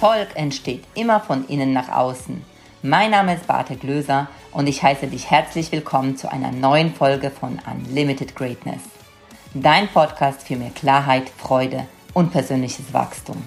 Erfolg entsteht immer von innen nach außen. Mein Name ist Barte Glöser und ich heiße dich herzlich willkommen zu einer neuen Folge von Unlimited Greatness. Dein Podcast für mehr Klarheit, Freude und persönliches Wachstum.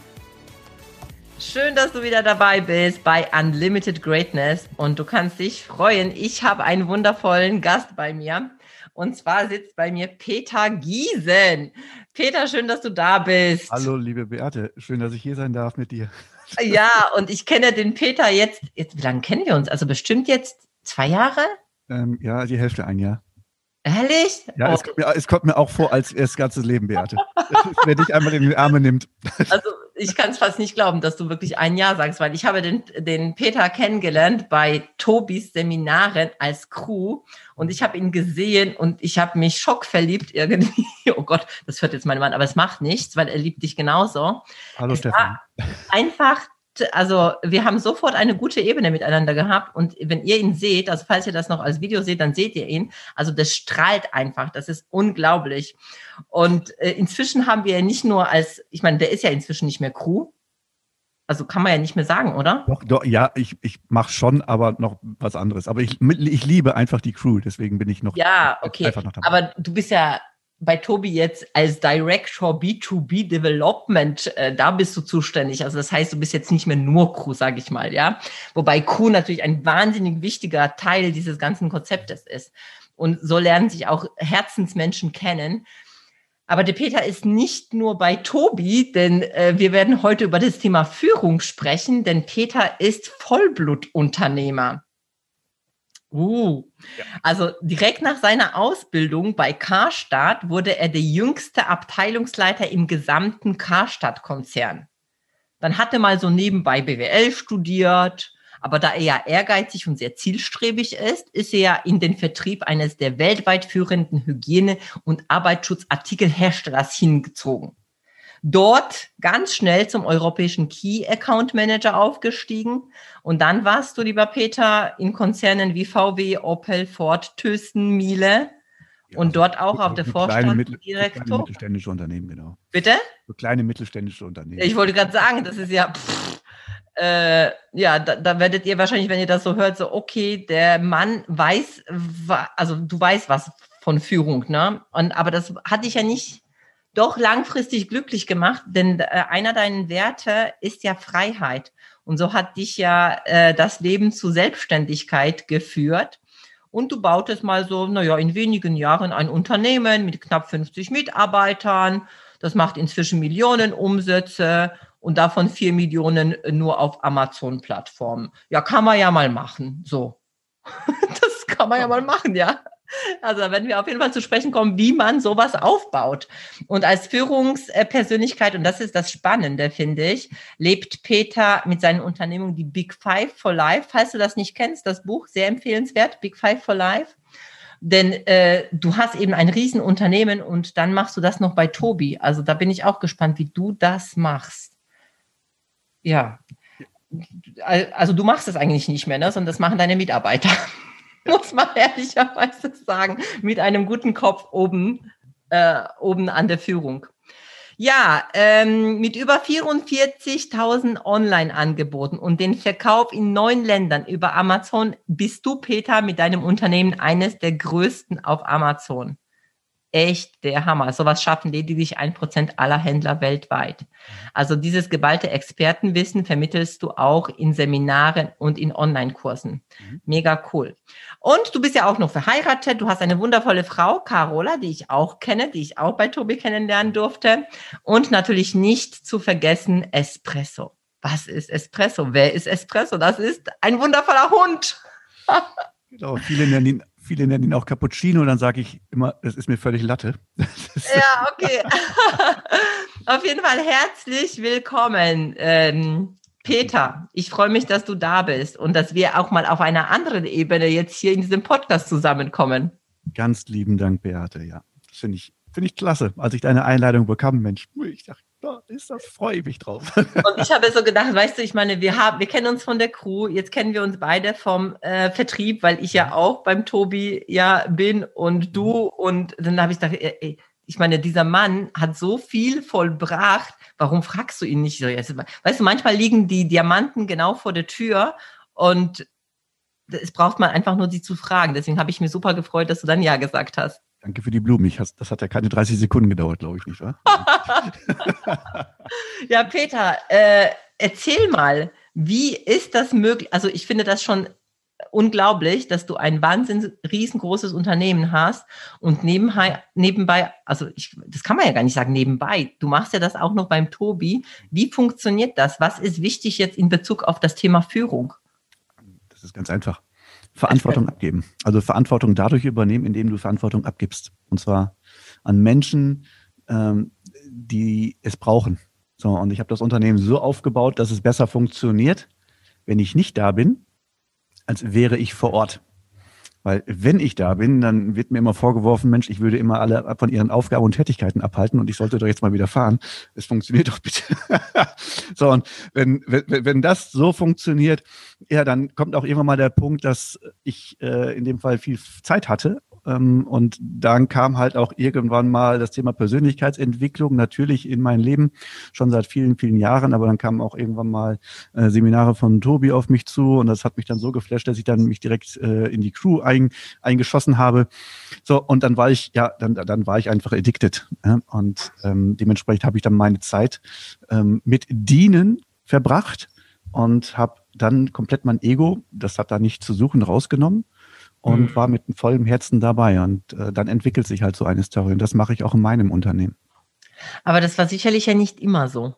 Schön, dass du wieder dabei bist bei Unlimited Greatness und du kannst dich freuen. Ich habe einen wundervollen Gast bei mir. Und zwar sitzt bei mir Peter Giesen. Peter, schön, dass du da bist. Hallo, liebe Beate. Schön, dass ich hier sein darf mit dir. Ja, und ich kenne den Peter jetzt, jetzt wie lange kennen wir uns? Also bestimmt jetzt zwei Jahre? Ähm, ja, die Hälfte ein Jahr. Ehrlich? Ja, oh. es, kommt mir, es, kommt mir, auch vor als das ganze Leben, Beate. Wer dich einmal in die Arme nimmt. Also ich kann es fast nicht glauben, dass du wirklich ein Jahr sagst, weil ich habe den, den Peter kennengelernt bei Tobis Seminaren als Crew und ich habe ihn gesehen und ich habe mich schockverliebt irgendwie. Oh Gott, das hört jetzt mein Mann, aber es macht nichts, weil er liebt dich genauso. Hallo es Stefan. Einfach also wir haben sofort eine gute Ebene miteinander gehabt und wenn ihr ihn seht, also falls ihr das noch als Video seht, dann seht ihr ihn. Also das strahlt einfach, das ist unglaublich. Und äh, inzwischen haben wir nicht nur als, ich meine, der ist ja inzwischen nicht mehr Crew. Also kann man ja nicht mehr sagen, oder? Doch, doch ja, ich, ich mache schon, aber noch was anderes. Aber ich, ich liebe einfach die Crew, deswegen bin ich noch. Ja, okay. Aber du bist ja bei Tobi jetzt als Director B2B Development, äh, da bist du zuständig. Also das heißt, du bist jetzt nicht mehr nur Crew, sage ich mal, ja. Wobei Crew natürlich ein wahnsinnig wichtiger Teil dieses ganzen Konzeptes ist. Und so lernen sich auch Herzensmenschen kennen. Aber der Peter ist nicht nur bei Tobi, denn äh, wir werden heute über das Thema Führung sprechen, denn Peter ist Vollblutunternehmer. Uh, ja. also direkt nach seiner Ausbildung bei Karstadt wurde er der jüngste Abteilungsleiter im gesamten Karstadt-Konzern. Dann hat er mal so nebenbei BWL studiert, aber da er ja ehrgeizig und sehr zielstrebig ist, ist er ja in den Vertrieb eines der weltweit führenden Hygiene- und Arbeitsschutzartikelherstellers hingezogen dort ganz schnell zum europäischen Key Account Manager aufgestiegen. Und dann warst du, lieber Peter, in Konzernen wie VW, Opel, Ford, Thyssen, Miele. Ja, und dort auch auf der Vorstandsdirektor. Kleine mittelständische Unternehmen, genau. Bitte? So kleine mittelständische Unternehmen. Ich wollte gerade sagen, das ist ja, pff, äh, ja, da, da werdet ihr wahrscheinlich, wenn ihr das so hört, so, okay, der Mann weiß, also du weißt was von Führung, ne? Und, aber das hatte ich ja nicht doch langfristig glücklich gemacht, denn äh, einer deiner Werte ist ja Freiheit. Und so hat dich ja äh, das Leben zu Selbstständigkeit geführt. Und du bautest mal so, naja, in wenigen Jahren ein Unternehmen mit knapp 50 Mitarbeitern. Das macht inzwischen Millionen Umsätze und davon vier Millionen nur auf Amazon-Plattformen. Ja, kann man ja mal machen. So. das kann man ja mal machen, ja. Also werden wir auf jeden Fall zu sprechen kommen, wie man sowas aufbaut. Und als Führungspersönlichkeit, und das ist das Spannende, finde ich, lebt Peter mit seinen Unternehmungen die Big Five for Life. Falls du das nicht kennst, das Buch, sehr empfehlenswert, Big Five for Life. Denn äh, du hast eben ein Riesenunternehmen und dann machst du das noch bei Tobi. Also da bin ich auch gespannt, wie du das machst. Ja. Also du machst das eigentlich nicht mehr, ne? sondern das machen deine Mitarbeiter. muss man ehrlicherweise sagen, mit einem guten Kopf oben, äh, oben an der Führung. Ja, ähm, mit über 44.000 Online-Angeboten und den Verkauf in neun Ländern über Amazon bist du, Peter, mit deinem Unternehmen eines der größten auf Amazon echt der Hammer. Sowas schaffen lediglich ein Prozent aller Händler weltweit. Also dieses geballte Expertenwissen vermittelst du auch in Seminaren und in Online-Kursen. Mhm. Mega cool. Und du bist ja auch noch verheiratet. Du hast eine wundervolle Frau, Carola, die ich auch kenne, die ich auch bei Tobi kennenlernen durfte. Und natürlich nicht zu vergessen Espresso. Was ist Espresso? Wer ist Espresso? Das ist ein wundervoller Hund. genau, viele nennen ihn Viele nennen ihn auch Cappuccino, dann sage ich immer, das ist mir völlig Latte. Ja, okay. Auf jeden Fall herzlich willkommen, ähm, Peter. Ich freue mich, dass du da bist und dass wir auch mal auf einer anderen Ebene jetzt hier in diesem Podcast zusammenkommen. Ganz lieben Dank, Beate. Ja, das finde ich, finde ich klasse. Als ich deine Einladung bekam, Mensch, ich dachte, da ist das, freue ich mich drauf. Und ich habe so gedacht, weißt du, ich meine, wir haben, wir kennen uns von der Crew, jetzt kennen wir uns beide vom äh, Vertrieb, weil ich ja auch beim Tobi ja bin und du und dann habe ich gedacht, ey, ich meine, dieser Mann hat so viel vollbracht. Warum fragst du ihn nicht? Weißt du, manchmal liegen die Diamanten genau vor der Tür und es braucht man einfach nur, sie zu fragen. Deswegen habe ich mir super gefreut, dass du dann Ja gesagt hast. Danke für die Blumen. Ich has, das hat ja keine 30 Sekunden gedauert, glaube ich, nicht wahr? ja, Peter, äh, erzähl mal, wie ist das möglich? Also ich finde das schon unglaublich, dass du ein wahnsinnig riesengroßes Unternehmen hast und nebenbei, nebenbei, also ich, das kann man ja gar nicht sagen nebenbei, du machst ja das auch noch beim Tobi. Wie funktioniert das? Was ist wichtig jetzt in Bezug auf das Thema Führung? Das ist ganz einfach. Verantwortung abgeben. Also Verantwortung dadurch übernehmen, indem du Verantwortung abgibst. Und zwar an Menschen, ähm, die es brauchen. So, und ich habe das Unternehmen so aufgebaut, dass es besser funktioniert, wenn ich nicht da bin, als wäre ich vor Ort. Weil wenn ich da bin, dann wird mir immer vorgeworfen, Mensch, ich würde immer alle von ihren Aufgaben und Tätigkeiten abhalten und ich sollte doch jetzt mal wieder fahren. Es funktioniert doch bitte. so, und wenn, wenn, wenn das so funktioniert, ja, dann kommt auch irgendwann mal der Punkt, dass ich äh, in dem Fall viel Zeit hatte ähm, und dann kam halt auch irgendwann mal das Thema Persönlichkeitsentwicklung natürlich in mein Leben, schon seit vielen, vielen Jahren, aber dann kamen auch irgendwann mal äh, Seminare von Tobi auf mich zu und das hat mich dann so geflasht, dass ich dann mich direkt äh, in die Crew ein, eingeschossen habe. So, und dann war ich, ja, dann, dann war ich einfach addicted. Ja? Und ähm, dementsprechend habe ich dann meine Zeit ähm, mit Dienen verbracht und habe dann komplett mein Ego, das hat da nicht zu suchen, rausgenommen und mhm. war mit vollem Herzen dabei. Und äh, dann entwickelt sich halt so eine Story. Und das mache ich auch in meinem Unternehmen. Aber das war sicherlich ja nicht immer so.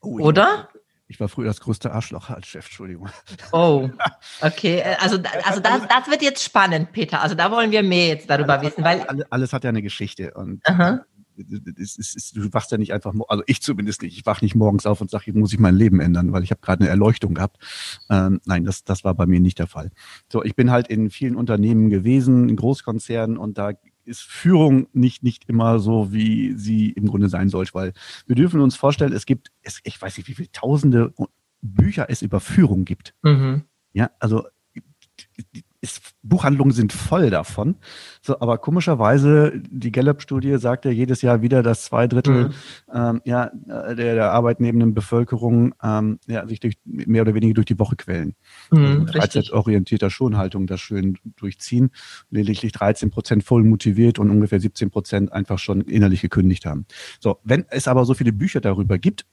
Oh, Oder? Ich war früher das größte Arschloch als Chef, Entschuldigung. Oh, okay. Äh, also, also das, das wird jetzt spannend, Peter. Also da wollen wir mehr jetzt darüber alles wissen. Weil alles, alles hat ja eine Geschichte. Und Aha es ist, es du wachst ja nicht einfach, also ich zumindest nicht, ich wach nicht morgens auf und sage, jetzt muss ich mein Leben ändern, weil ich habe gerade eine Erleuchtung gehabt. Ähm, nein, das, das war bei mir nicht der Fall. So, ich bin halt in vielen Unternehmen gewesen, in Großkonzernen und da ist Führung nicht, nicht immer so, wie sie im Grunde sein sollte, weil wir dürfen uns vorstellen, es gibt, es, ich weiß nicht, wie viele tausende Bücher es über Führung gibt. Mhm. Ja, also ist, Buchhandlungen sind voll davon. So, aber komischerweise, die Gallup-Studie sagt ja jedes Jahr wieder, dass zwei Drittel mhm. ähm, ja, äh, der, der arbeitnebenden Bevölkerung ähm, ja, sich durch, mehr oder weniger durch die Woche quälen. Mhm, also freizeitorientierter Schonhaltung das schön durchziehen. Lediglich 13 Prozent voll motiviert und ungefähr 17 Prozent einfach schon innerlich gekündigt haben. So, wenn es aber so viele Bücher darüber gibt.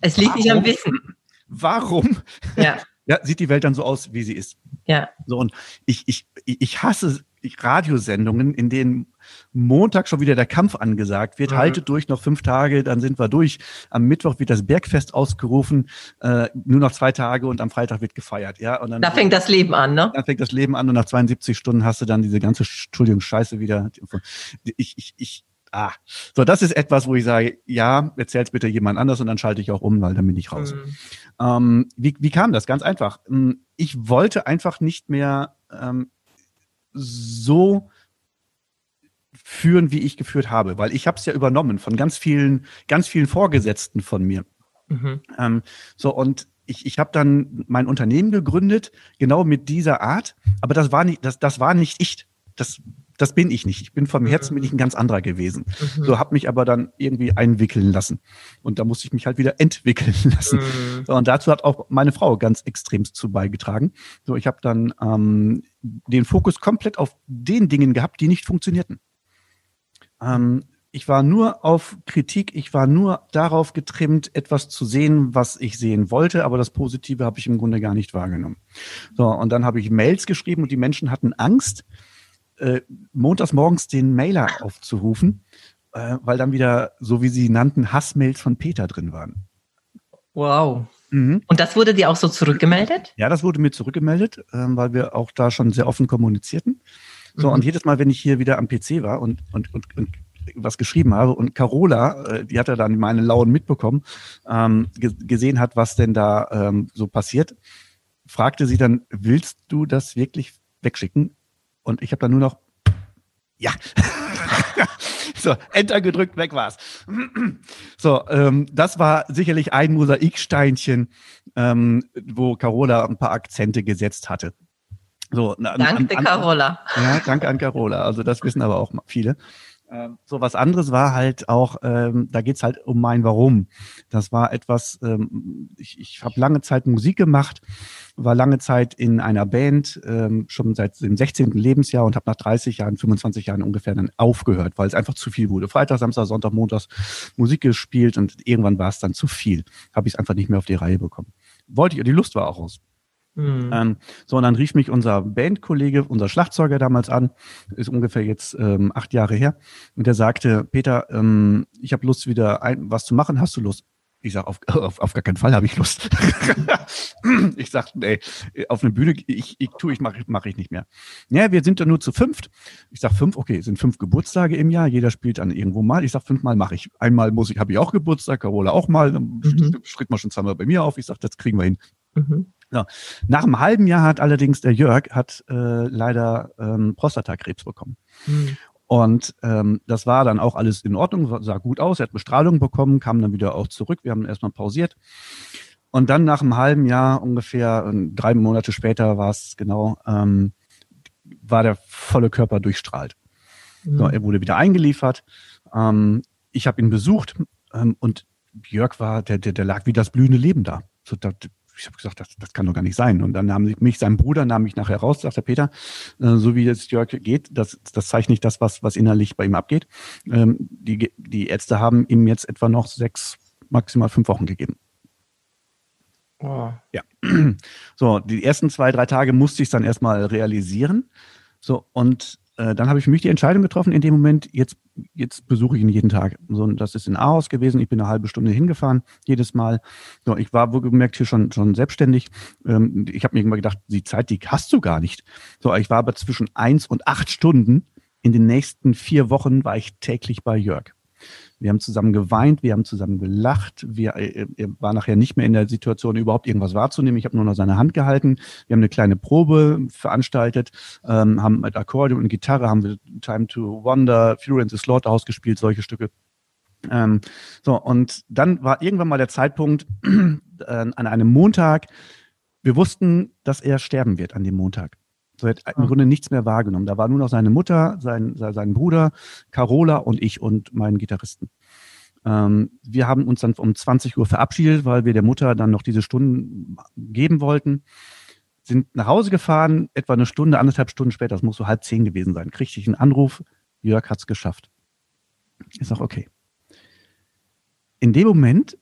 Es liegt warum, nicht am Wissen. Warum? Ja ja, sieht die Welt dann so aus, wie sie ist. Ja. So, und ich, ich, ich hasse Radiosendungen, in denen Montag schon wieder der Kampf angesagt wird. Mhm. Haltet durch, noch fünf Tage, dann sind wir durch. Am Mittwoch wird das Bergfest ausgerufen, äh, nur noch zwei Tage und am Freitag wird gefeiert. Ja, und dann, da fängt das Leben an, ne? Dann fängt das Leben an und nach 72 Stunden hast du dann diese ganze, Entschuldigung, Scheiße wieder. Ich, ich, ich, ah, so das ist etwas, wo ich sage, ja, erzähl's bitte jemand anders und dann schalte ich auch um, weil dann bin ich raus. Mhm. Ähm, wie, wie kam das? Ganz einfach. Ähm, ich wollte einfach nicht mehr ähm, so führen, wie ich geführt habe, weil ich habe es ja übernommen von ganz vielen, ganz vielen Vorgesetzten von mir. Mhm. Ähm, so und ich, ich habe dann mein Unternehmen gegründet, genau mit dieser Art, aber das war nicht, das, das war nicht ich. Das das bin ich nicht. Ich bin vom Herzen bin ich ein ganz anderer gewesen. Mhm. So habe mich aber dann irgendwie einwickeln lassen. Und da musste ich mich halt wieder entwickeln lassen. Mhm. So, und dazu hat auch meine Frau ganz extremst zu beigetragen. So, ich habe dann ähm, den Fokus komplett auf den Dingen gehabt, die nicht funktionierten. Ähm, ich war nur auf Kritik, ich war nur darauf getrimmt, etwas zu sehen, was ich sehen wollte, aber das Positive habe ich im Grunde gar nicht wahrgenommen. So, und dann habe ich Mails geschrieben und die Menschen hatten Angst, äh, montags morgens den Mailer aufzurufen, äh, weil dann wieder, so wie sie nannten, Hassmails von Peter drin waren. Wow. Mhm. Und das wurde dir auch so zurückgemeldet? Ja, das wurde mir zurückgemeldet, äh, weil wir auch da schon sehr offen kommunizierten. So, mhm. und jedes Mal, wenn ich hier wieder am PC war und, und, und, und was geschrieben habe und Carola, äh, die hat ja dann meine Launen mitbekommen, ähm, gesehen hat, was denn da ähm, so passiert, fragte sie dann, willst du das wirklich wegschicken? Und ich habe dann nur noch, ja. so, Enter gedrückt, weg war's. so, ähm, das war sicherlich ein Mosaiksteinchen, ähm, wo Carola ein paar Akzente gesetzt hatte. So, danke an, an, Carola. Ja, danke an Carola. Also das wissen aber auch viele. Ähm, so was anderes war halt auch, ähm, da geht's halt um mein Warum. Das war etwas, ähm, ich, ich habe lange Zeit Musik gemacht, war lange Zeit in einer Band, ähm, schon seit dem 16. Lebensjahr und habe nach 30 Jahren, 25 Jahren ungefähr dann aufgehört, weil es einfach zu viel wurde. Freitag, Samstag, Sonntag, Montags Musik gespielt und irgendwann war es dann zu viel. Habe ich es einfach nicht mehr auf die Reihe bekommen. Wollte ich, die Lust war auch aus. Mhm. Ähm, so, und dann rief mich unser Bandkollege, unser Schlagzeuger damals an, ist ungefähr jetzt ähm, acht Jahre her, und der sagte, Peter, ähm, ich habe Lust wieder ein, was zu machen, hast du Lust? Ich sage, auf, auf, auf gar keinen Fall habe ich Lust. ich sage, nee, auf eine Bühne, ich, ich tue, ich mache mach ich nicht mehr. Ja, wir sind da nur zu fünft. Ich sage fünf, okay, sind fünf Geburtstage im Jahr, jeder spielt dann irgendwo mal. Ich sage, fünfmal mache ich. Einmal muss ich, habe ich auch Geburtstag, Carola auch mal, dann mhm. schritt man schon zweimal bei mir auf. Ich sage, das kriegen wir hin. Mhm. Ja. Nach einem halben Jahr hat allerdings der Jörg hat äh, leider ähm, Prostatakrebs bekommen. Mhm. Und ähm, das war dann auch alles in Ordnung, sah gut aus. Er hat Bestrahlung bekommen, kam dann wieder auch zurück. Wir haben erstmal pausiert. Und dann nach einem halben Jahr ungefähr, drei Monate später war es genau, ähm, war der volle Körper durchstrahlt. Mhm. So, er wurde wieder eingeliefert. Ähm, ich habe ihn besucht ähm, und Jörg war, der, der, der lag wie das blühende Leben da. So, da ich habe gesagt, das, das kann doch gar nicht sein. Und dann nahm mich sein Bruder, nahm mich nachher raus, sagte Peter, äh, so wie es Jörg geht, das, das zeigt nicht das, was, was innerlich bei ihm abgeht. Ähm, die, die Ärzte haben ihm jetzt etwa noch sechs, maximal fünf Wochen gegeben. Oh. Ja. So, die ersten zwei, drei Tage musste ich es dann erstmal realisieren. So, und äh, dann habe ich für mich die Entscheidung getroffen, in dem Moment, jetzt, jetzt besuche ich ihn jeden Tag. So, das ist in Aarhus gewesen. Ich bin eine halbe Stunde hingefahren, jedes Mal. So, ich war wohlgemerkt hier schon, schon selbstständig. Ähm, ich habe mir immer gedacht, die Zeit, die hast du gar nicht. So, ich war aber zwischen eins und acht Stunden. In den nächsten vier Wochen war ich täglich bei Jörg. Wir haben zusammen geweint, wir haben zusammen gelacht. Wir, äh, er war nachher nicht mehr in der Situation, überhaupt irgendwas wahrzunehmen. Ich habe nur noch seine Hand gehalten. Wir haben eine kleine Probe veranstaltet, ähm, haben mit Akkordeon und Gitarre haben wir Time to Wonder, Fury and the Slaughterhouse gespielt, solche Stücke. Ähm, so, und dann war irgendwann mal der Zeitpunkt äh, an einem Montag. Wir wussten, dass er sterben wird an dem Montag. So hat im Grunde nichts mehr wahrgenommen. Da war nur noch seine Mutter, sein, sein Bruder, Carola und ich und meinen Gitarristen. Ähm, wir haben uns dann um 20 Uhr verabschiedet, weil wir der Mutter dann noch diese Stunden geben wollten. Sind nach Hause gefahren, etwa eine Stunde, anderthalb Stunden später, das muss so halb zehn gewesen sein, kriegte ich einen Anruf, Jörg hat's geschafft. Ich sag, okay. In dem Moment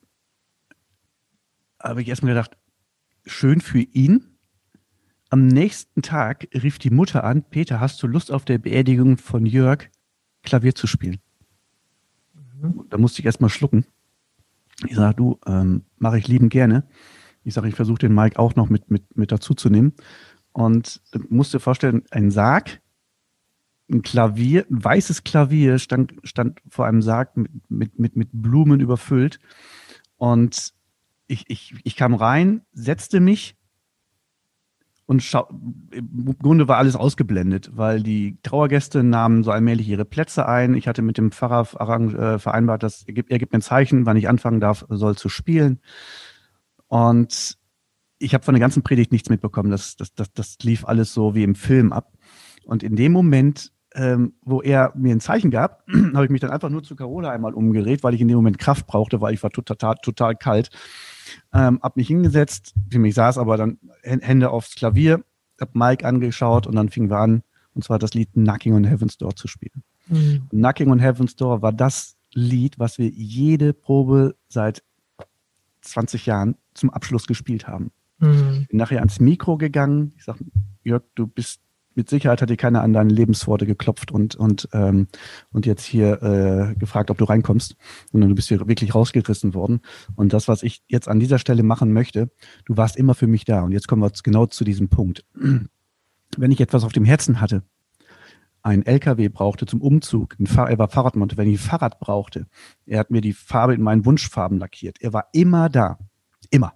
habe ich erstmal gedacht, schön für ihn, am nächsten Tag rief die Mutter an, Peter, hast du Lust auf der Beerdigung von Jörg Klavier zu spielen? Mhm. Da musste ich erstmal schlucken. Ich sage, du, ähm, mache ich lieben gerne. Ich sage, ich versuche den Mike auch noch mit, mit, mit dazu zu nehmen. Und du musst dir vorstellen, ein Sarg, ein Klavier, ein weißes Klavier stand, stand vor einem Sarg mit, mit, mit, mit Blumen überfüllt. Und ich, ich, ich kam rein, setzte mich und schau im Grunde war alles ausgeblendet, weil die Trauergäste nahmen so allmählich ihre Plätze ein. Ich hatte mit dem Pfarrer äh, vereinbart, dass er gibt, er gibt mir ein Zeichen, wann ich anfangen darf, soll zu spielen. Und ich habe von der ganzen Predigt nichts mitbekommen. Das, das, das, das lief alles so wie im Film ab. Und in dem Moment, ähm, wo er mir ein Zeichen gab, habe ich mich dann einfach nur zu Carola einmal umgedreht, weil ich in dem Moment Kraft brauchte, weil ich war total, total kalt. Ähm, hab mich hingesetzt, ich saß aber dann Hände aufs Klavier, hab Mike angeschaut und dann fingen wir an, und zwar das Lied Knocking on Heaven's Door zu spielen. Mhm. Knocking on Heaven's Door war das Lied, was wir jede Probe seit 20 Jahren zum Abschluss gespielt haben. Mhm. Bin nachher ans Mikro gegangen. Ich sag, Jörg, du bist mit Sicherheit hat dir keiner an deine Lebensworte geklopft und, und, ähm, und jetzt hier äh, gefragt, ob du reinkommst, sondern du bist hier wirklich rausgerissen worden. Und das, was ich jetzt an dieser Stelle machen möchte, du warst immer für mich da. Und jetzt kommen wir genau zu diesem Punkt. Wenn ich etwas auf dem Herzen hatte, ein LKW brauchte zum Umzug, er war Fahrradmonte, wenn ich ein Fahrrad brauchte, er hat mir die Farbe in meinen Wunschfarben lackiert. Er war immer da. Immer.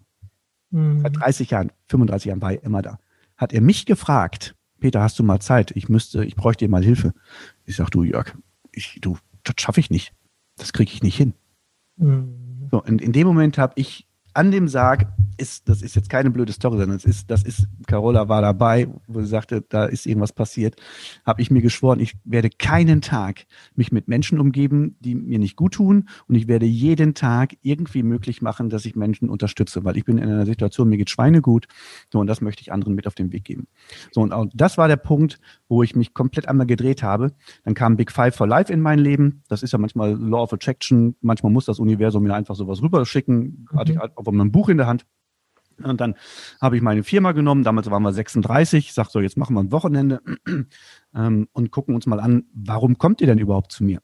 Mhm. Seit 30 Jahren, 35 Jahren war er immer da. Hat er mich gefragt, Peter, hast du mal Zeit? Ich müsste, ich bräuchte dir mal Hilfe. Ich sag, du Jörg, ich, du, das schaffe ich nicht. Das kriege ich nicht hin. Mhm. So, in, in dem Moment habe ich an dem Sarg ist, das ist jetzt keine blöde Story, sondern es ist, das ist, Carola war dabei, wo sie sagte, da ist irgendwas passiert, habe ich mir geschworen, ich werde keinen Tag mich mit Menschen umgeben, die mir nicht gut tun und ich werde jeden Tag irgendwie möglich machen, dass ich Menschen unterstütze, weil ich bin in einer Situation, mir geht Schweine gut, so und das möchte ich anderen mit auf den Weg geben. So und auch das war der Punkt, wo ich mich komplett einmal gedreht habe. Dann kam Big Five for Life in mein Leben. Das ist ja manchmal Law of Attraction. Manchmal muss das Universum mir einfach sowas rüberschicken. Mhm. Hatte ich halt auch ein Buch in der Hand. Und dann habe ich meine Firma genommen, damals waren wir 36, sag so, jetzt machen wir ein Wochenende ähm, und gucken uns mal an, warum kommt ihr denn überhaupt zu mir?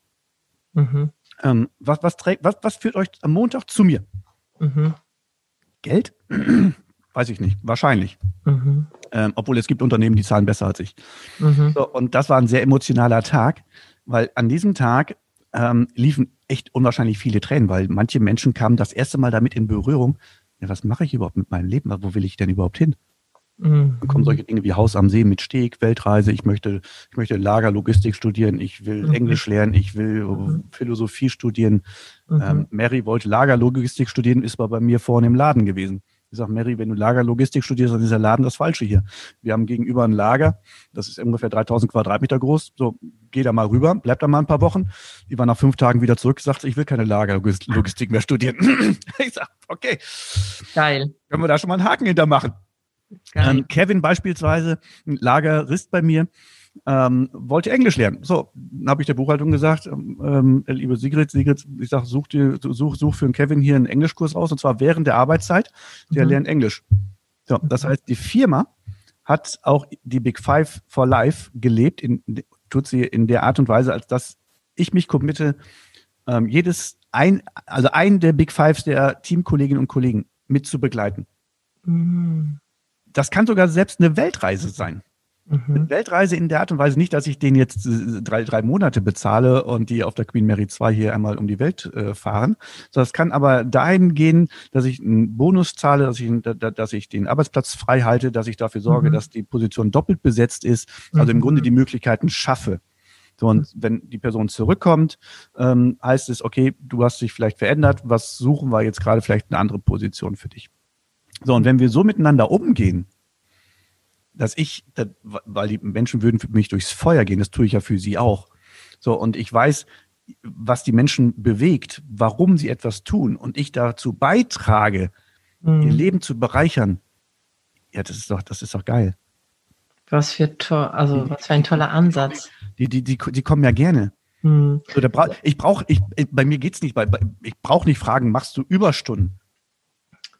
Mhm. Ähm, was, was, trägt, was, was führt euch am Montag zu mir? Mhm. Geld? Weiß ich nicht, wahrscheinlich. Mhm. Ähm, obwohl es gibt Unternehmen, die zahlen besser als ich. Mhm. So, und das war ein sehr emotionaler Tag, weil an diesem Tag ähm, liefen echt unwahrscheinlich viele Tränen, weil manche Menschen kamen das erste Mal damit in Berührung, ja, was mache ich überhaupt mit meinem Leben? Wo will ich denn überhaupt hin? Mhm. Dann kommen solche Dinge wie Haus am See mit Steg, Weltreise, ich möchte, ich möchte Lagerlogistik studieren, ich will mhm. Englisch lernen, ich will mhm. Philosophie studieren. Mhm. Ähm, Mary wollte Lagerlogistik studieren, ist aber bei mir vorne im Laden gewesen. Ich sage, Mary, wenn du Lagerlogistik studierst, dann ist der Laden das Falsche hier. Wir haben gegenüber ein Lager, das ist ungefähr 3000 Quadratmeter groß. So, geh da mal rüber, bleib da mal ein paar Wochen. Die war nach fünf Tagen wieder zurück, sagte, ich will keine Lagerlogistik mehr studieren. ich sage, okay. Geil. Können wir da schon mal einen Haken hintermachen? Ähm, Kevin beispielsweise, ein Lagerist bei mir, ähm, wollte Englisch lernen. So, dann habe ich der Buchhaltung gesagt, ähm, äh, liebe Sigrid, Sigrid, ich sage, such, dir, such, such für den Kevin hier einen Englischkurs aus, und zwar während der Arbeitszeit. Der mhm. lernt Englisch. So, das heißt, die Firma hat auch die Big Five for Life gelebt, in, tut sie in der Art und Weise, als dass ich mich committe, ähm, jedes ein, also einen der Big Fives der Teamkolleginnen und Kollegen mit zu begleiten. Mhm. Das kann sogar selbst eine Weltreise sein. Mhm. Weltreise in der Art und Weise nicht, dass ich den jetzt äh, drei, drei Monate bezahle und die auf der Queen Mary 2 hier einmal um die Welt äh, fahren. So, das kann aber dahin gehen, dass ich einen Bonus zahle, dass ich, dass ich den Arbeitsplatz frei halte, dass ich dafür sorge, mhm. dass die Position doppelt besetzt ist. Also mhm. im Grunde die Möglichkeiten schaffe. So, und wenn die Person zurückkommt, ähm, heißt es, okay, du hast dich vielleicht verändert, was suchen wir jetzt gerade vielleicht eine andere Position für dich. So, und wenn wir so miteinander umgehen, dass ich, weil die Menschen würden für mich durchs Feuer gehen, das tue ich ja für sie auch. So, und ich weiß, was die Menschen bewegt, warum sie etwas tun und ich dazu beitrage, mhm. ihr Leben zu bereichern. Ja, das ist doch, das ist doch geil. Was für also was für ein toller Ansatz. Die, die, die, die kommen ja gerne. Mhm. So, bra ich brauche, ich, bei mir geht's nicht, bei, ich brauche nicht fragen, machst du Überstunden?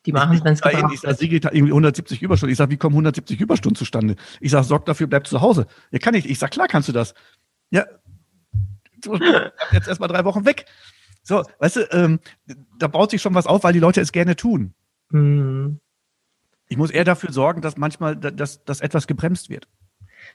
Die machen es, wenn es gebraucht Ich sage, Sigrid hat irgendwie 170 Überstunden. Ich sage, wie kommen 170 Überstunden zustande? Ich sage, sorg dafür, bleib zu Hause. Ja, kann ich. Ich sage, klar kannst du das. Ja, jetzt erstmal drei Wochen weg. So, weißt du, ähm, da baut sich schon was auf, weil die Leute es gerne tun. Mhm. Ich muss eher dafür sorgen, dass manchmal, dass, dass etwas gebremst wird.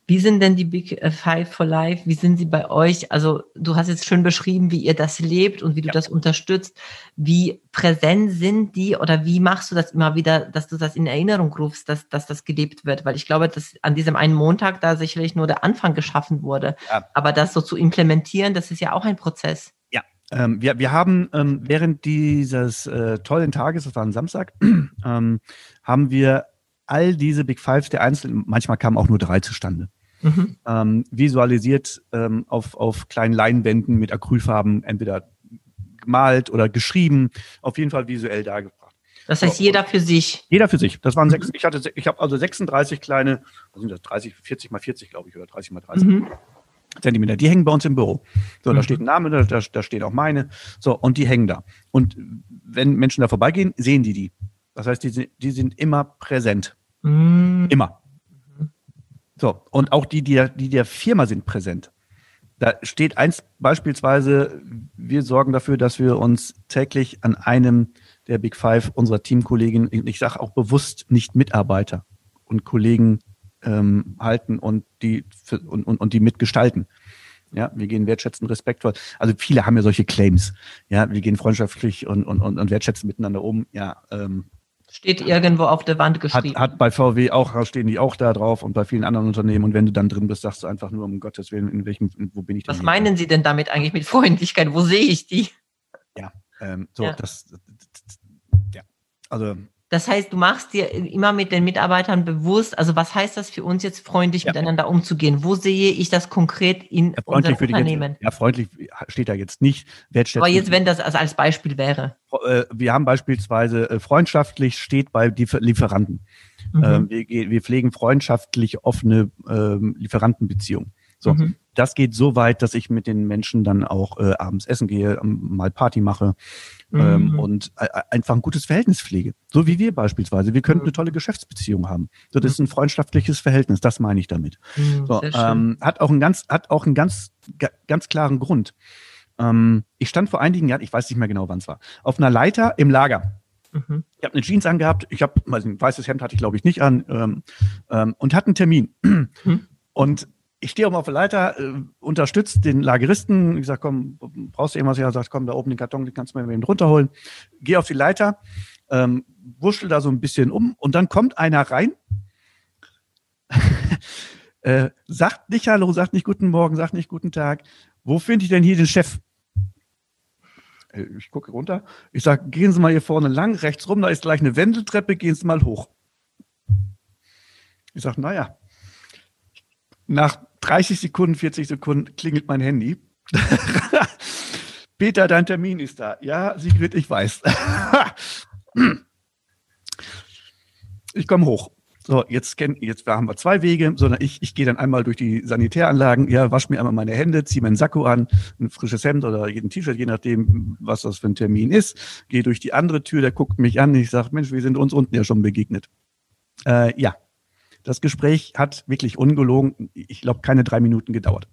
Wie sind denn die Big äh, Five for Life? Wie sind sie bei euch? Also du hast jetzt schön beschrieben, wie ihr das lebt und wie du ja. das unterstützt. Wie präsent sind die oder wie machst du das immer wieder, dass du das in Erinnerung rufst, dass, dass das gelebt wird? Weil ich glaube, dass an diesem einen Montag da sicherlich nur der Anfang geschaffen wurde. Ja. Aber das so zu implementieren, das ist ja auch ein Prozess. Ja, ähm, wir, wir haben ähm, während dieses äh, tollen Tages, das war ein Samstag, ähm, haben wir all diese Big Fives der Einzelnen, manchmal kamen auch nur drei zustande mhm. ähm, visualisiert ähm, auf, auf kleinen Leinwänden mit Acrylfarben entweder gemalt oder geschrieben, auf jeden Fall visuell dargebracht. Das heißt, jeder für sich. Jeder für sich. Das waren mhm. sechs, ich hatte, ich habe also 36 kleine, was sind das, 30, 40 mal 40, glaube ich, oder 30 mal 30. Mhm. Zentimeter. Die hängen bei uns im Büro. So, da mhm. steht ein Name, da, da, da steht auch meine. So, und die hängen da. Und wenn Menschen da vorbeigehen, sehen die die. Das heißt, die, die sind immer präsent. Mhm. Immer. So, und auch die, die die der Firma sind präsent. Da steht eins beispielsweise, wir sorgen dafür, dass wir uns täglich an einem der Big Five unserer Teamkollegen, ich sage auch bewusst nicht Mitarbeiter und Kollegen ähm, halten und die und, und, und die mitgestalten. Ja, wir gehen wertschätzend, respektvoll. Also viele haben ja solche Claims. Ja, wir gehen freundschaftlich und, und, und, und wertschätzend miteinander um. Ja, ähm, Steht irgendwo auf der Wand geschrieben. Hat, hat bei VW auch, stehen die auch da drauf und bei vielen anderen Unternehmen. Und wenn du dann drin bist, sagst du einfach nur, um Gottes Willen, in welchem, wo bin ich denn? Was meinen dran? Sie denn damit eigentlich mit Freundlichkeit? Wo sehe ich die? Ja, ähm, so, ja. das, ja. Also, Das heißt, du machst dir immer mit den Mitarbeitern bewusst, also was heißt das für uns jetzt freundlich ja. miteinander umzugehen? Wo sehe ich das konkret in ja, unserem Unternehmen? Ganze, ja, freundlich steht da jetzt nicht. Aber jetzt, wenn das also als Beispiel wäre. Äh, wir haben beispielsweise äh, freundschaftlich steht bei Lieferanten. Mhm. Ähm, wir, wir, pflegen freundschaftlich offene ähm, Lieferantenbeziehungen. So, mhm. das geht so weit, dass ich mit den Menschen dann auch äh, abends essen gehe, mal Party mache ähm, mhm. und äh, einfach ein gutes Verhältnis pflege. So wie wir beispielsweise. Wir könnten eine tolle Geschäftsbeziehung haben. So, das ist ein freundschaftliches Verhältnis. Das meine ich damit. Mhm, so, ähm, hat auch einen ganz, hat auch einen ganz, ganz klaren Grund. Ähm, ich stand vor einigen Jahren, ich weiß nicht mehr genau, wann es war, auf einer Leiter im Lager. Mhm. Ich habe eine Jeans angehabt, ich habe, ein weißes Hemd hatte ich glaube ich nicht an ähm, ähm, und hatte einen Termin. Mhm. Und ich stehe oben auf der Leiter, äh, unterstützt den Lageristen. Ich sage, komm, brauchst du irgendwas? Ja, sagt, komm, da oben den Karton, den kannst du mir eben runterholen. Gehe auf die Leiter, ähm, wurschtel da so ein bisschen um und dann kommt einer rein, äh, sagt nicht Hallo, sagt nicht Guten Morgen, sagt nicht Guten Tag. Wo finde ich denn hier den Chef? Äh, ich gucke runter. Ich sage, gehen Sie mal hier vorne lang, rechts rum, da ist gleich eine Wendeltreppe, gehen Sie mal hoch. Ich sage, naja, nach 30 Sekunden, 40 Sekunden klingelt mein Handy. Peter, dein Termin ist da. Ja, Sigrid, ich weiß. ich komme hoch. So, jetzt, kenn, jetzt haben wir zwei Wege, sondern ich, ich gehe dann einmal durch die Sanitäranlagen, ja, wasche mir einmal meine Hände, ziehe meinen Sakko an, ein frisches Hemd oder jeden T-Shirt, je nachdem, was das für ein Termin ist, gehe durch die andere Tür, der guckt mich an, ich sage, Mensch, wir sind uns unten ja schon begegnet. Äh, ja, das Gespräch hat wirklich ungelogen, ich glaube, keine drei Minuten gedauert.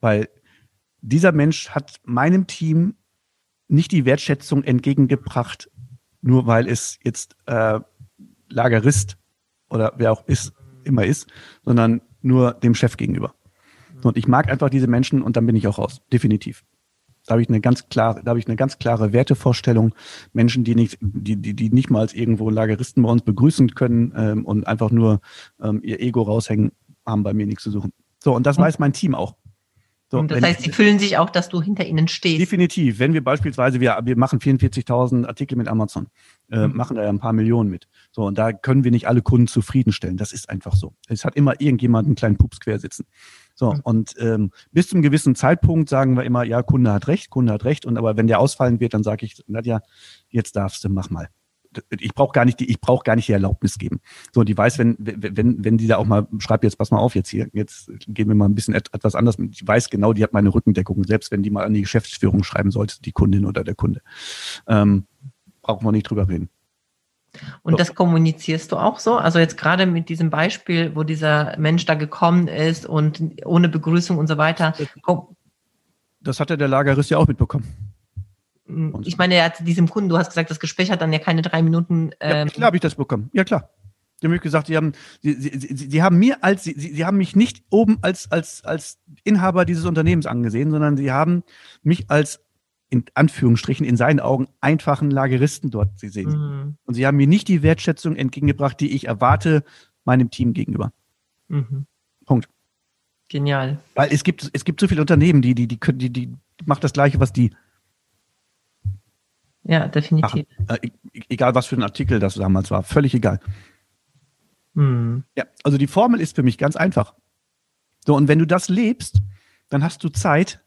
Weil dieser Mensch hat meinem Team nicht die Wertschätzung entgegengebracht, nur weil es jetzt äh, Lagerist oder wer auch ist, immer ist, sondern nur dem Chef gegenüber. Und ich mag einfach diese Menschen und dann bin ich auch raus. Definitiv. Da habe ich eine ganz klare, da habe ich eine ganz klare Wertevorstellung. Menschen, die nicht, die, die, die nicht mal als irgendwo Lageristen bei uns begrüßen können ähm, und einfach nur ähm, ihr Ego raushängen, haben bei mir nichts zu suchen. So, und das und, weiß mein Team auch. So, und das heißt, sie fühlen sich auch, dass du hinter ihnen stehst. Definitiv. Wenn wir beispielsweise, wir, wir machen 44.000 Artikel mit Amazon, äh, mhm. machen da ja ein paar Millionen mit. So, und da können wir nicht alle Kunden zufriedenstellen. Das ist einfach so. Es hat immer irgendjemand einen kleinen Pups quer sitzen. So, mhm. und ähm, bis zum gewissen Zeitpunkt sagen wir immer, ja, Kunde hat recht, Kunde hat recht. Und aber wenn der ausfallen wird, dann sage ich, Nadja, jetzt darfst du, mach mal. Ich brauche gar nicht die, ich brauche gar nicht die Erlaubnis geben. So, die weiß, wenn, wenn, wenn die da auch mal schreibt, jetzt pass mal auf, jetzt hier, jetzt gehen wir mal ein bisschen etwas anders. Die weiß genau, die hat meine Rückendeckung, selbst wenn die mal an die Geschäftsführung schreiben sollte, die Kundin oder der Kunde. Ähm, brauchen wir nicht drüber reden. Und das kommunizierst du auch so? Also jetzt gerade mit diesem Beispiel, wo dieser Mensch da gekommen ist und ohne Begrüßung und so weiter. Das hat ja der Lagerist ja auch mitbekommen. Mm, ich meine, er hat diesem Kunden, du hast gesagt, das Gespräch hat dann ja keine drei Minuten. Ähm ja, klar habe ich das bekommen. Ja, klar. Die haben mir gesagt, sie haben, sie, sie, sie, sie haben mir als, sie, sie haben mich nicht oben als, als, als Inhaber dieses Unternehmens angesehen, sondern sie haben mich als in Anführungsstrichen in seinen Augen einfachen Lageristen dort sie sehen. Mhm. Und sie haben mir nicht die Wertschätzung entgegengebracht, die ich erwarte meinem Team gegenüber. Mhm. Punkt. Genial. Weil es gibt, es gibt so viele Unternehmen, die, die, die, können, die, die macht das Gleiche, was die. Ja, definitiv. Äh, e-, egal, was für ein Artikel das damals war, völlig egal. Mhm. Ja, also die Formel ist für mich ganz einfach. So, und wenn du das lebst, dann hast du Zeit,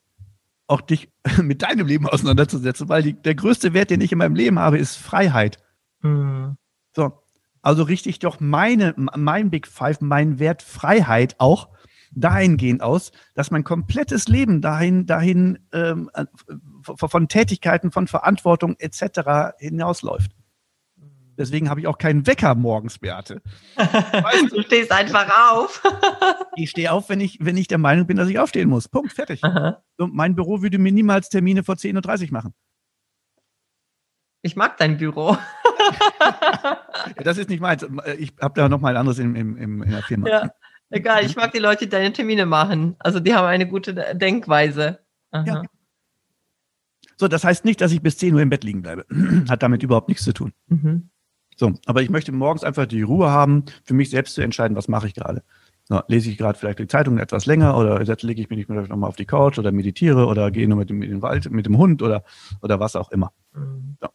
auch dich mit deinem Leben auseinanderzusetzen, weil die, der größte Wert, den ich in meinem Leben habe, ist Freiheit. Mhm. So, also richte ich doch meine, mein Big Five, meinen Wert Freiheit auch dahingehend aus, dass mein komplettes Leben dahin, dahin ähm, von Tätigkeiten, von Verantwortung etc. hinausläuft. Deswegen habe ich auch keinen Wecker morgens, Beate. Weißt du, stehst einfach auf. ich stehe auf, wenn ich, wenn ich der Meinung bin, dass ich aufstehen muss. Punkt, fertig. So, mein Büro würde mir niemals Termine vor 10.30 Uhr machen. Ich mag dein Büro. das ist nicht meins. Ich habe da noch mal ein anderes in, in, in der Firma. Ja, egal. Ich mag die Leute, die deine Termine machen. Also die haben eine gute Denkweise. Ja. So, das heißt nicht, dass ich bis 10 Uhr im Bett liegen bleibe. Hat damit überhaupt nichts zu tun. Mhm. So, aber ich möchte morgens einfach die Ruhe haben, für mich selbst zu entscheiden, was mache ich gerade. So, lese ich gerade vielleicht die Zeitung etwas länger oder lege ich mich vielleicht nochmal auf die Couch oder meditiere oder gehe nur mit dem, in den Wald mit dem Hund oder, oder was auch immer. So.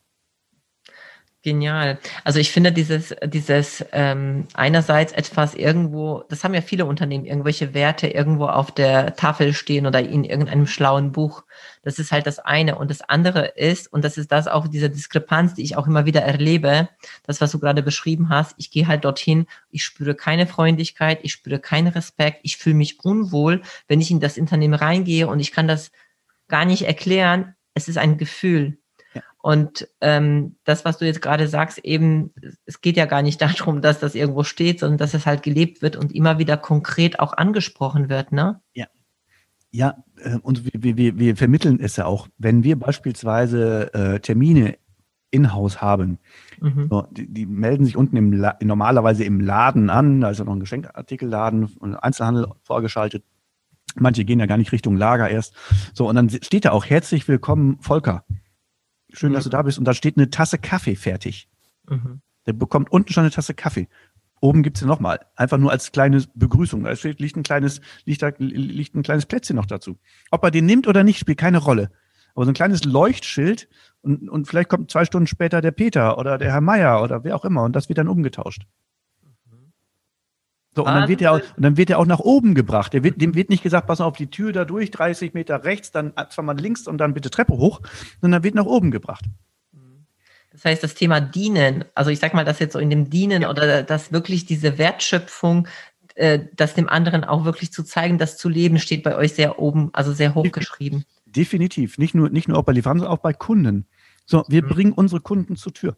Genial. Also ich finde dieses, dieses ähm, einerseits etwas irgendwo, das haben ja viele Unternehmen, irgendwelche Werte irgendwo auf der Tafel stehen oder in irgendeinem schlauen Buch. Das ist halt das eine. Und das andere ist, und das ist das auch diese Diskrepanz, die ich auch immer wieder erlebe, das, was du gerade beschrieben hast, ich gehe halt dorthin, ich spüre keine Freundlichkeit, ich spüre keinen Respekt, ich fühle mich unwohl, wenn ich in das Unternehmen reingehe und ich kann das gar nicht erklären. Es ist ein Gefühl. Und ähm, das, was du jetzt gerade sagst, eben, es geht ja gar nicht darum, dass das irgendwo steht, sondern dass es halt gelebt wird und immer wieder konkret auch angesprochen wird, ne? Ja. Ja, äh, und wir, wir, wir vermitteln es ja auch. Wenn wir beispielsweise äh, Termine in-house haben, mhm. so, die, die, melden sich unten im La normalerweise im Laden an, da ist ja noch ein Geschenkartikelladen und Einzelhandel vorgeschaltet. Manche gehen ja gar nicht Richtung Lager erst. So, und dann steht da auch herzlich willkommen, Volker. Schön, mhm. dass du da bist. Und da steht eine Tasse Kaffee fertig. Mhm. Der bekommt unten schon eine Tasse Kaffee. Oben gibt's ja nochmal. Einfach nur als kleine Begrüßung. Da steht, liegt ein kleines, liegt, da, liegt ein kleines Plätzchen noch dazu. Ob er den nimmt oder nicht, spielt keine Rolle. Aber so ein kleines Leuchtschild und, und vielleicht kommt zwei Stunden später der Peter oder der Herr Meier oder wer auch immer und das wird dann umgetauscht. So, und dann wird er auch, und dann wird er auch nach oben gebracht. Der wird, dem wird nicht gesagt, pass auf die Tür da durch, 30 Meter rechts, dann zweimal links und dann bitte Treppe hoch, sondern wird nach oben gebracht. Das heißt, das Thema Dienen, also ich sag mal, dass jetzt so in dem Dienen ja. oder dass wirklich diese Wertschöpfung, äh, das dem anderen auch wirklich zu zeigen, das zu leben, steht bei euch sehr oben, also sehr hoch geschrieben. Definitiv. Nicht nur, nicht nur auch bei Lieferanten, sondern auch bei Kunden. So, wir mhm. bringen unsere Kunden zur Tür.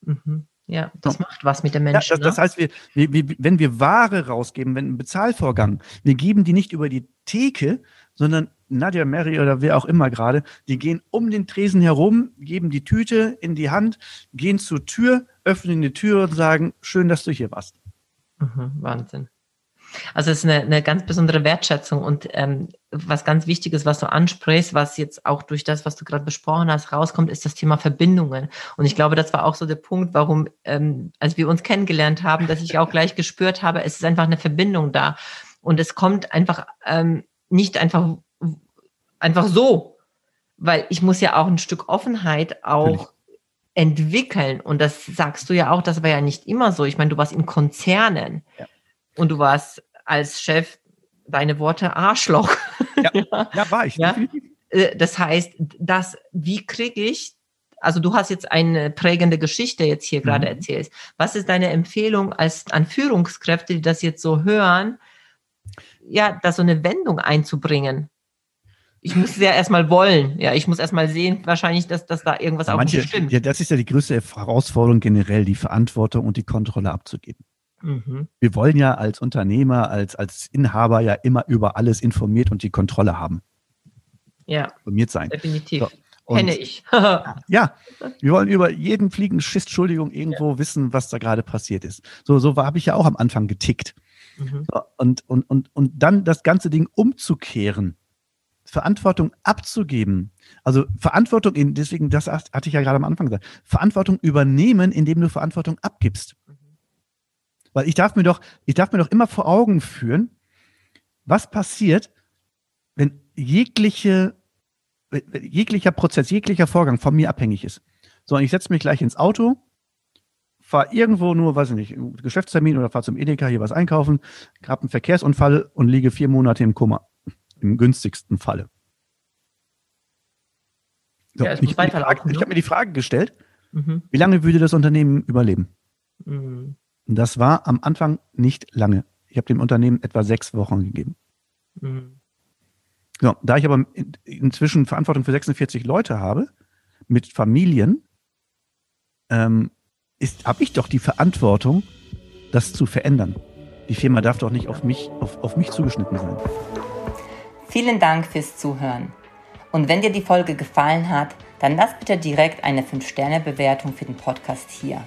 Mhm. Ja, das so. macht was mit den Menschen. Ja, das, ne? das, heißt, wir, wir, wir, wenn wir Ware rausgeben, wenn ein Bezahlvorgang, wir geben die nicht über die Theke, sondern Nadja, Mary oder wer auch immer gerade, die gehen um den Tresen herum, geben die Tüte in die Hand, gehen zur Tür, öffnen die Tür und sagen, schön, dass du hier warst. Mhm, Wahnsinn. Also es ist eine, eine ganz besondere Wertschätzung und ähm, was ganz Wichtiges, was du ansprichst, was jetzt auch durch das, was du gerade besprochen hast, rauskommt, ist das Thema Verbindungen. Und ich glaube, das war auch so der Punkt, warum, ähm, als wir uns kennengelernt haben, dass ich auch gleich gespürt habe, es ist einfach eine Verbindung da. Und es kommt einfach ähm, nicht einfach, einfach so, weil ich muss ja auch ein Stück Offenheit auch Natürlich. entwickeln. Und das sagst du ja auch, das war ja nicht immer so. Ich meine, du warst in Konzernen. Ja. Und du warst als Chef, deine Worte, Arschloch. Ja, ja war ich. Ja? Äh, das heißt, das, wie kriege ich, also du hast jetzt eine prägende Geschichte jetzt hier mhm. gerade erzählt. Was ist deine Empfehlung als an Führungskräfte, die das jetzt so hören, ja, da so eine Wendung einzubringen? ich muss es ja erstmal wollen. Ja, ich muss erstmal sehen, wahrscheinlich, dass, dass da irgendwas ja, auch manche, nicht stimmt. Ja, das ist ja die größte Herausforderung generell, die Verantwortung und die Kontrolle abzugeben. Mhm. Wir wollen ja als Unternehmer, als, als Inhaber ja immer über alles informiert und die Kontrolle haben. Ja. Informiert sein. Definitiv. So. Kenne ich. ja, wir wollen über jeden fliegenden Schiss, Entschuldigung, irgendwo ja. wissen, was da gerade passiert ist. So, so habe ich ja auch am Anfang getickt. Mhm. So, und, und, und, und dann das ganze Ding umzukehren, Verantwortung abzugeben. Also Verantwortung, in, deswegen, das hatte ich ja gerade am Anfang gesagt, Verantwortung übernehmen, indem du Verantwortung abgibst. Weil ich darf mir doch, ich darf mir doch immer vor Augen führen, was passiert, wenn jegliche, wenn jeglicher Prozess, jeglicher Vorgang von mir abhängig ist. So, und ich setze mich gleich ins Auto, fahre irgendwo nur, weiß ich nicht, Geschäftstermin oder fahre zum Edeka hier was einkaufen, habe einen Verkehrsunfall und liege vier Monate im Koma. Im günstigsten Falle. So, ja, ich, ich habe hab mir die Frage gestellt, mhm. wie lange würde das Unternehmen überleben? Mhm. Das war am Anfang nicht lange. Ich habe dem Unternehmen etwa sechs Wochen gegeben. Mhm. So, da ich aber inzwischen Verantwortung für 46 Leute habe, mit Familien, ähm, habe ich doch die Verantwortung, das zu verändern. Die Firma darf doch nicht auf mich, auf, auf mich zugeschnitten sein. Vielen Dank fürs Zuhören. Und wenn dir die Folge gefallen hat, dann lass bitte direkt eine 5-Sterne-Bewertung für den Podcast hier.